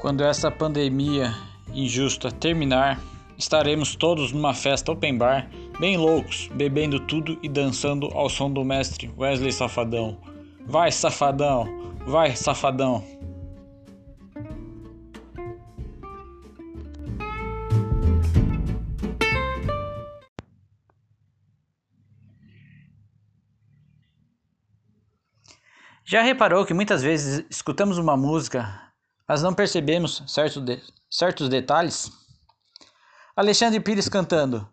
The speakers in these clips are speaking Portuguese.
Quando essa pandemia injusta terminar, estaremos todos numa festa open bar, bem loucos, bebendo tudo e dançando ao som do mestre Wesley Safadão. Vai, safadão! Vai, safadão! Já reparou que muitas vezes escutamos uma música mas não percebemos certo de, certos detalhes. Alexandre Pires cantando: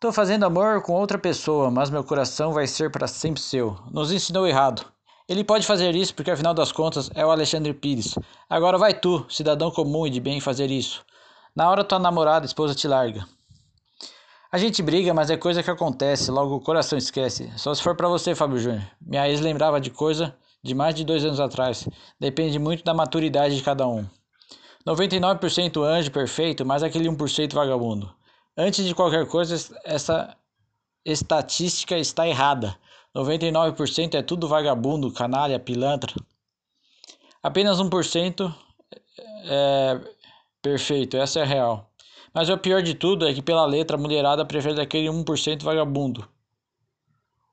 Tô fazendo amor com outra pessoa, mas meu coração vai ser para sempre seu. Nos ensinou errado. Ele pode fazer isso porque afinal das contas é o Alexandre Pires. Agora vai tu, cidadão comum e de bem, fazer isso. Na hora tua namorada, esposa te larga. A gente briga, mas é coisa que acontece, logo o coração esquece. Só se for para você, Fábio Júnior. Minha ex lembrava de coisa de mais de dois anos atrás. Depende muito da maturidade de cada um. 99% anjo perfeito, mas aquele 1% vagabundo. Antes de qualquer coisa, essa estatística está errada. 99% é tudo vagabundo, canalha, pilantra. Apenas 1% é perfeito, essa é a real. Mas o pior de tudo é que pela letra a mulherada prefere aquele 1% vagabundo.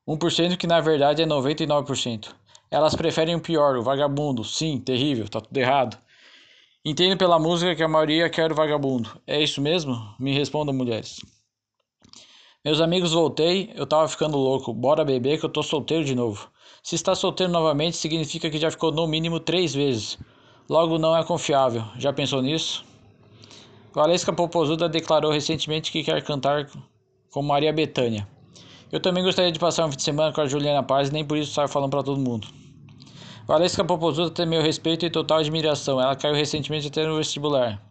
1% que na verdade é 99%. Elas preferem o pior, o vagabundo. Sim, terrível, tá tudo errado. Entendo pela música que a maioria quer o vagabundo. É isso mesmo? Me respondam, mulheres. Meus amigos, voltei, eu tava ficando louco. Bora beber que eu tô solteiro de novo. Se está solteiro novamente, significa que já ficou no mínimo três vezes. Logo não é confiável. Já pensou nisso? Valesca Popozuda declarou recentemente que quer cantar com Maria Bethânia. Eu também gostaria de passar um fim de semana com a Juliana Paz, nem por isso saio falando para todo mundo. Valesca Popozuda tem meu respeito e total admiração. Ela caiu recentemente até no vestibular.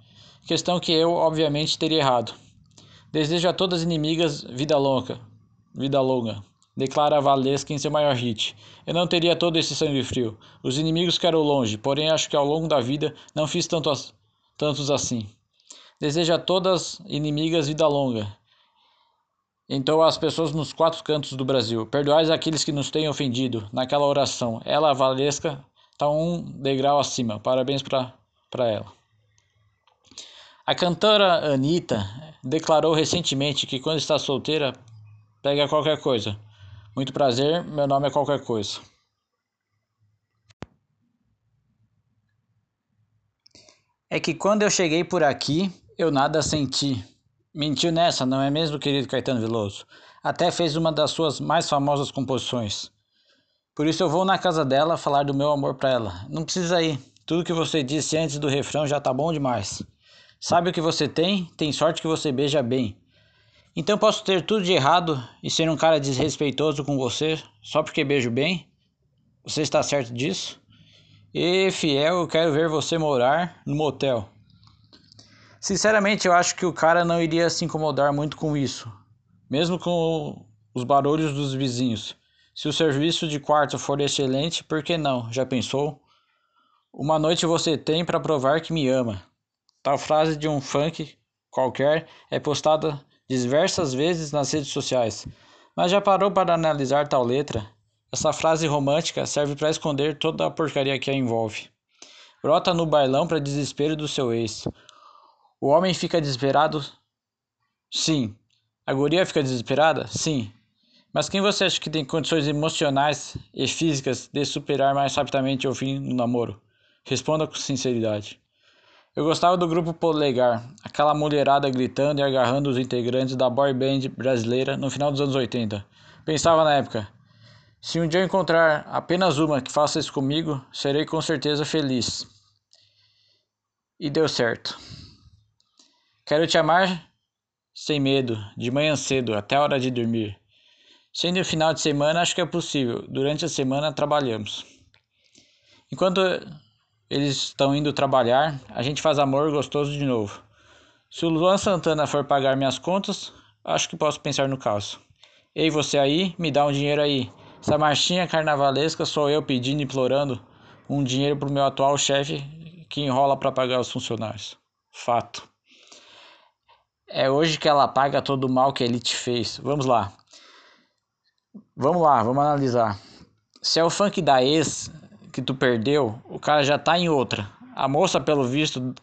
Questão que eu, obviamente, teria errado. Desejo a todas as inimigas vida longa. Vida longa. Declara Valesca em seu maior hit. Eu não teria todo esse sangue frio. Os inimigos quero longe, porém acho que ao longo da vida não fiz tanto tantos assim. Desejo a todas inimigas vida longa. Então as pessoas nos quatro cantos do Brasil, perdoais aqueles que nos têm ofendido. Naquela oração, ela, a Valesca, está um degrau acima. Parabéns para ela. A cantora Anitta declarou recentemente que quando está solteira, pega qualquer coisa. Muito prazer, meu nome é qualquer coisa. É que quando eu cheguei por aqui, eu nada senti. Mentiu nessa, não é mesmo, querido Caetano Veloso? Até fez uma das suas mais famosas composições. Por isso eu vou na casa dela falar do meu amor para ela. Não precisa ir. Tudo que você disse antes do refrão já tá bom demais. Sabe o que você tem? Tem sorte que você beija bem. Então posso ter tudo de errado e ser um cara desrespeitoso com você só porque beijo bem? Você está certo disso? E fiel, eu quero ver você morar no motel. Sinceramente, eu acho que o cara não iria se incomodar muito com isso, mesmo com os barulhos dos vizinhos. Se o serviço de quarto for excelente, por que não? Já pensou? Uma noite você tem para provar que me ama. Tal frase de um funk qualquer é postada diversas vezes nas redes sociais. Mas já parou para analisar tal letra? Essa frase romântica serve para esconder toda a porcaria que a envolve. Brota no bailão para desespero do seu ex. O homem fica desesperado? Sim. A guria fica desesperada? Sim. Mas quem você acha que tem condições emocionais e físicas de superar mais rapidamente o fim do namoro? Responda com sinceridade. Eu gostava do grupo Polegar, aquela mulherada gritando e agarrando os integrantes da boy band brasileira no final dos anos 80. Pensava na época: se um dia eu encontrar apenas uma que faça isso comigo, serei com certeza feliz. E deu certo. Quero te amar sem medo, de manhã cedo, até a hora de dormir. Sendo o final de semana, acho que é possível. Durante a semana, trabalhamos. Enquanto eles estão indo trabalhar, a gente faz amor gostoso de novo. Se o Luan Santana for pagar minhas contas, acho que posso pensar no caso. Ei, você aí, me dá um dinheiro aí. Essa marchinha carnavalesca sou eu pedindo, implorando um dinheiro pro meu atual chefe que enrola para pagar os funcionários. Fato. É hoje que ela paga todo o mal que ele te fez. Vamos lá. Vamos lá, vamos analisar. Se é o funk da ex que tu perdeu, o cara já tá em outra. A moça, pelo visto,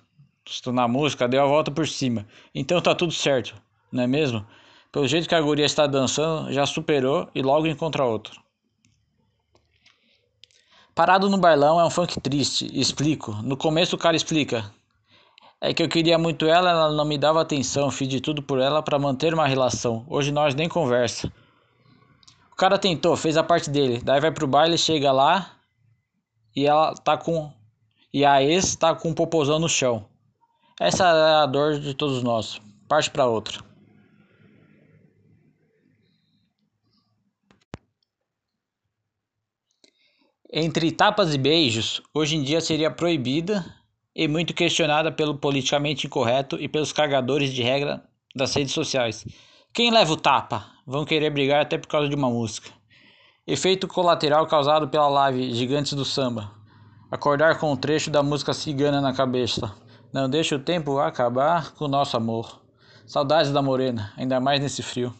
na música deu a volta por cima. Então tá tudo certo, não é mesmo? Pelo jeito que a guria está dançando, já superou e logo encontra outro. Parado no bailão é um funk triste, explico. No começo o cara explica. É que eu queria muito ela, ela não me dava atenção, fiz de tudo por ela para manter uma relação. Hoje nós nem conversa. O cara tentou, fez a parte dele. Daí vai pro baile, chega lá e ela tá com e a ex tá com um popozão no chão. Essa é a dor de todos nós. Parte para outra. Entre tapas e beijos, hoje em dia seria proibida e muito questionada pelo politicamente incorreto e pelos carregadores de regra das redes sociais. Quem leva o tapa? Vão querer brigar até por causa de uma música. Efeito colateral causado pela live Gigantes do Samba. Acordar com um trecho da música cigana na cabeça. Não deixe o tempo acabar com o nosso amor. Saudades da morena, ainda mais nesse frio.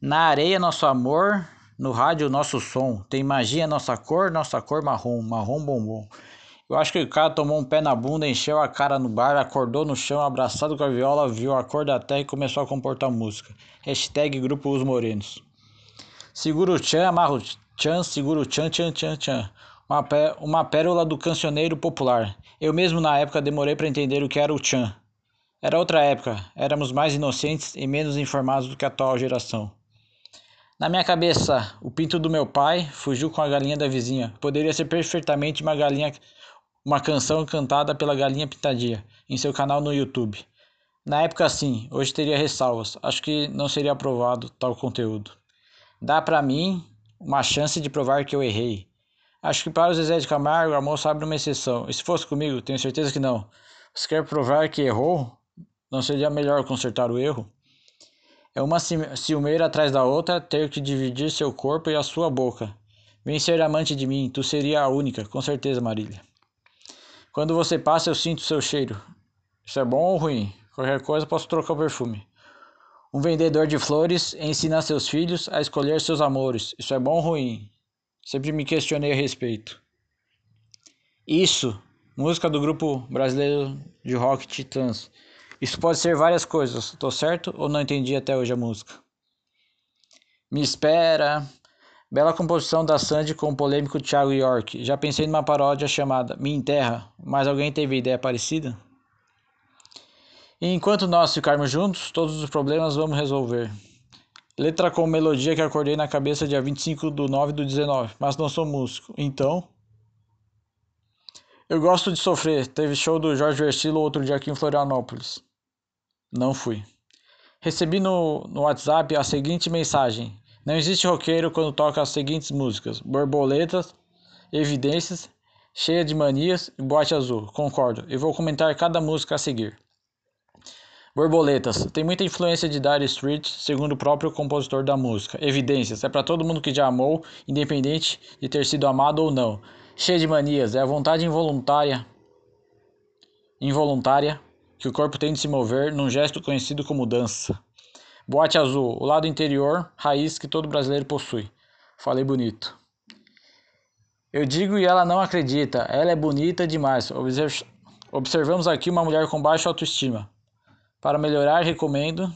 Na areia, nosso amor no rádio, nosso som. Tem magia, nossa cor, nossa cor marrom, marrom bombom. Eu acho que o cara tomou um pé na bunda, encheu a cara no bar, acordou no chão, abraçado com a viola, viu a cor da terra e começou a comportar música. Hashtag Grupo Os Morenos. Segura o tchan, amarra o tchan, segura o tchan, tchan, tchan, tchan. Uma, pé, uma pérola do cancioneiro popular. Eu mesmo na época demorei para entender o que era o tchan. Era outra época, éramos mais inocentes e menos informados do que a atual geração. Na minha cabeça, o pinto do meu pai fugiu com a galinha da vizinha. Poderia ser perfeitamente uma galinha, uma canção cantada pela galinha pintadinha em seu canal no YouTube. Na época sim, hoje teria ressalvas. Acho que não seria aprovado tal conteúdo. Dá para mim uma chance de provar que eu errei. Acho que para o Zezé de Camargo a moça abre uma exceção. E se fosse comigo, tenho certeza que não. Você quer provar que errou? Não seria melhor consertar o erro? É uma ciumeira atrás da outra, ter que dividir seu corpo e a sua boca. Vem ser amante de mim, tu seria a única, com certeza, Marília. Quando você passa, eu sinto seu cheiro. Isso é bom ou ruim? Qualquer coisa, posso trocar o perfume. Um vendedor de flores ensina seus filhos a escolher seus amores. Isso é bom ou ruim? Sempre me questionei a respeito. Isso, música do grupo brasileiro de rock Titãs. Isso pode ser várias coisas, tô certo ou não entendi até hoje a música? Me espera. Bela composição da Sandy com o polêmico Thiago York. Já pensei numa paródia chamada Me Enterra, mas alguém teve ideia parecida? E enquanto nós ficarmos juntos, todos os problemas vamos resolver. Letra com melodia que acordei na cabeça dia 25 do 9 do 19, mas não sou músico, então. Eu gosto de sofrer. Teve show do Jorge Versilo outro dia aqui em Florianópolis. Não fui. Recebi no, no WhatsApp a seguinte mensagem: Não existe roqueiro quando toca as seguintes músicas: Borboletas, Evidências, Cheia de Manias e Boate Azul. Concordo. E vou comentar cada música a seguir. Borboletas. Tem muita influência de Dire Street, segundo o próprio compositor da música. Evidências. É para todo mundo que já amou, independente de ter sido amado ou não. Cheia de manias. É a vontade involuntária. Involuntária que o corpo tem de se mover num gesto conhecido como dança. Boate azul, o lado interior, raiz que todo brasileiro possui. Falei bonito. Eu digo e ela não acredita. Ela é bonita demais. Observamos aqui uma mulher com baixa autoestima. Para melhorar, recomendo.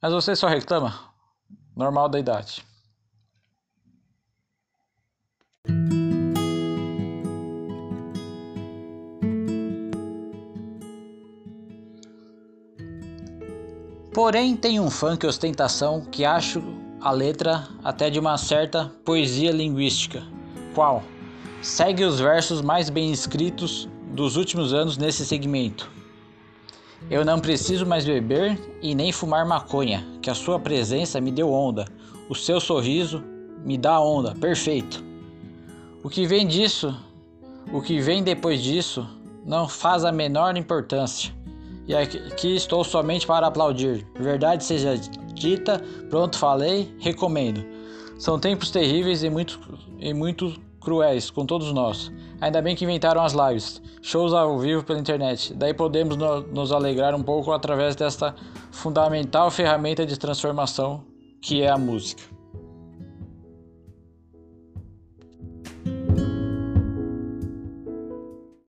Mas você só reclama? Normal da idade. Porém, tem um funk ostentação que acho a letra até de uma certa poesia linguística. Qual? Segue os versos mais bem escritos dos últimos anos nesse segmento. Eu não preciso mais beber e nem fumar maconha, que a sua presença me deu onda. O seu sorriso me dá onda, perfeito. O que vem disso, o que vem depois disso, não faz a menor importância e aqui estou somente para aplaudir. Verdade seja dita, pronto falei, recomendo. São tempos terríveis e muito, e muito cruéis com todos nós. Ainda bem que inventaram as lives, shows ao vivo pela internet. Daí podemos no, nos alegrar um pouco através desta fundamental ferramenta de transformação que é a música.